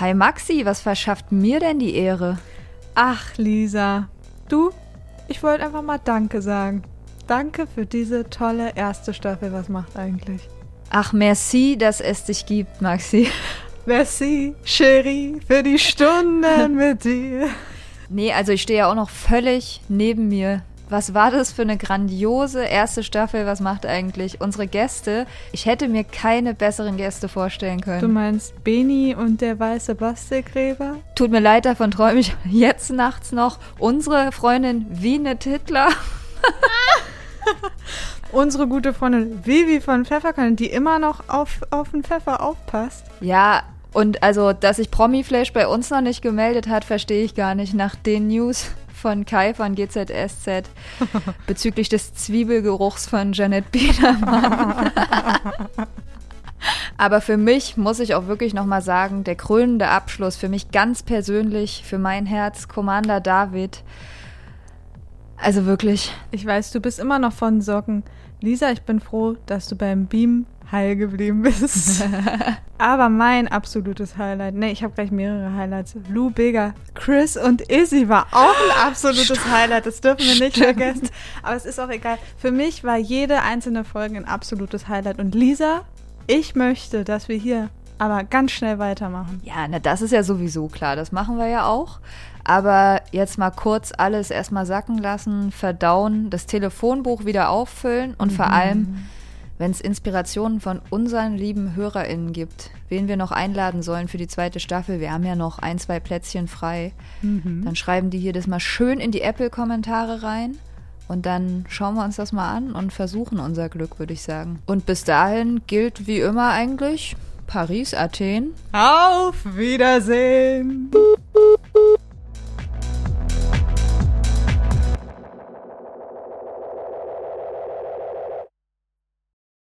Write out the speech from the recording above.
Hi Maxi, was verschafft mir denn die Ehre? Ach, Lisa, du, ich wollte einfach mal Danke sagen. Danke für diese tolle erste Staffel. Was macht eigentlich? Ach, merci, dass es dich gibt, Maxi. Merci, Cherie, für die Stunden mit dir. Nee, also ich stehe ja auch noch völlig neben mir. Was war das für eine grandiose erste Staffel? Was macht eigentlich unsere Gäste? Ich hätte mir keine besseren Gäste vorstellen können. Du meinst Beni und der weiße Bastelgräber? Tut mir leid, davon träume ich jetzt nachts noch. Unsere Freundin Wiene Tittler. Unsere gute Freundin Vivi von Pfefferkanne, die immer noch auf, auf den Pfeffer aufpasst. Ja, und also, dass sich Promiflash bei uns noch nicht gemeldet hat, verstehe ich gar nicht. Nach den News von Kai von GZSZ bezüglich des Zwiebelgeruchs von Janet Biedermann. Aber für mich muss ich auch wirklich nochmal sagen, der krönende Abschluss, für mich ganz persönlich, für mein Herz, Commander David. Also wirklich. Ich weiß, du bist immer noch von Socken. Lisa, ich bin froh, dass du beim Beam heil geblieben bist. Aber mein absolutes Highlight, nee, ich habe gleich mehrere Highlights. Lou Bega, Chris und Izzy war auch ein absolutes Stimmt. Highlight. Das dürfen wir nicht Stimmt. vergessen. Aber es ist auch egal. Für mich war jede einzelne Folge ein absolutes Highlight. Und Lisa, ich möchte, dass wir hier aber ganz schnell weitermachen. Ja, na, das ist ja sowieso klar. Das machen wir ja auch. Aber jetzt mal kurz alles erstmal sacken lassen, verdauen, das Telefonbuch wieder auffüllen und mhm. vor allem wenn es Inspirationen von unseren lieben HörerInnen gibt, wen wir noch einladen sollen für die zweite Staffel, wir haben ja noch ein, zwei Plätzchen frei, mhm. dann schreiben die hier das mal schön in die Apple-Kommentare rein. Und dann schauen wir uns das mal an und versuchen unser Glück, würde ich sagen. Und bis dahin gilt wie immer eigentlich Paris, Athen. Auf Wiedersehen!